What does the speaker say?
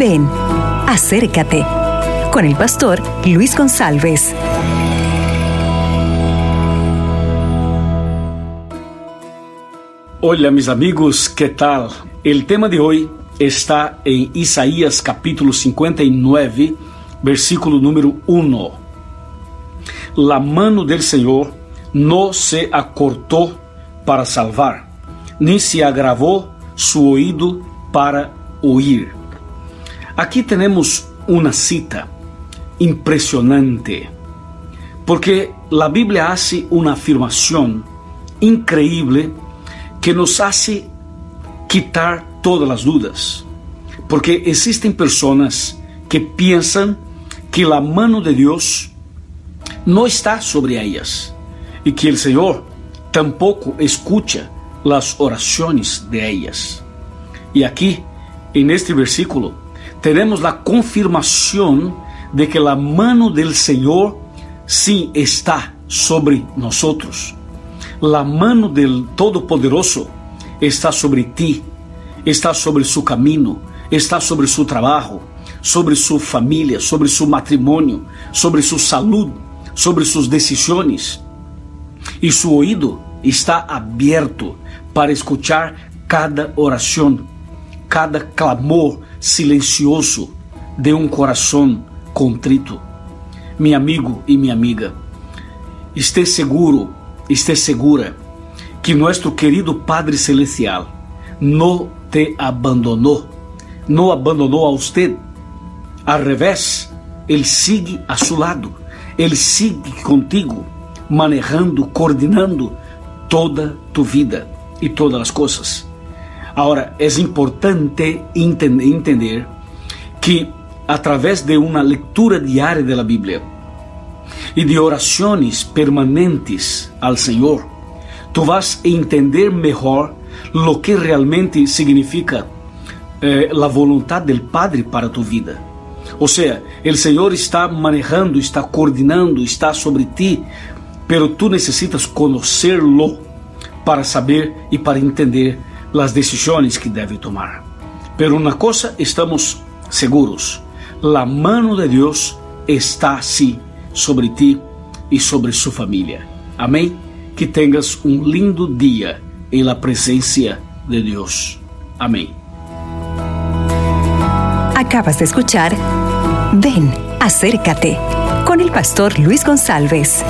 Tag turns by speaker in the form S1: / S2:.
S1: Ven, acércate con el pastor Luis González.
S2: Hola mis amigos, ¿qué tal? El tema de hoy está en Isaías capítulo 59, versículo número 1. La mano del Señor no se acortó para salvar, ni se agravó su oído para oír. Aquí tenemos una cita impresionante, porque la Biblia hace una afirmación increíble que nos hace quitar todas las dudas, porque existen personas que piensan que la mano de Dios no está sobre ellas y que el Señor tampoco escucha las oraciones de ellas. Y aquí, en este versículo, tenemos la confirmación de que la mano del Señor sí está sobre nosotros. La mano del Todopoderoso está sobre ti, está sobre su camino, está sobre su trabajo, sobre su familia, sobre su matrimonio, sobre su salud, sobre sus decisiones. Y su oído está abierto para escuchar cada oración, cada clamor silencioso de um coração contrito. Meu amigo e minha amiga, esteja seguro, esteja segura que nosso querido Padre Celestial não te abandonou, não abandonou a você. Al revés, Ele sigue a seu lado, Ele sigue contigo, manejando, coordenando toda tu vida e todas as coisas. Agora, é importante entender que através de uma leitura diária da Bíblia e de orações permanentes ao Senhor, tu vas entender melhor lo que realmente significa eh, a vontade do Padre para tu vida. Ou seja, o Senhor está manejando, está coordenando, está sobre ti, pero tu necessitas conhecê-lo para saber e para entender as decisões que deve tomar. Pero uma coisa estamos seguros: a mano de Deus está assim sobre ti e sobre sua família. Amém? Que tenhas um lindo dia em la presença de Deus. Amém.
S1: Acabas de escuchar Ven, acércate con el pastor Luis González.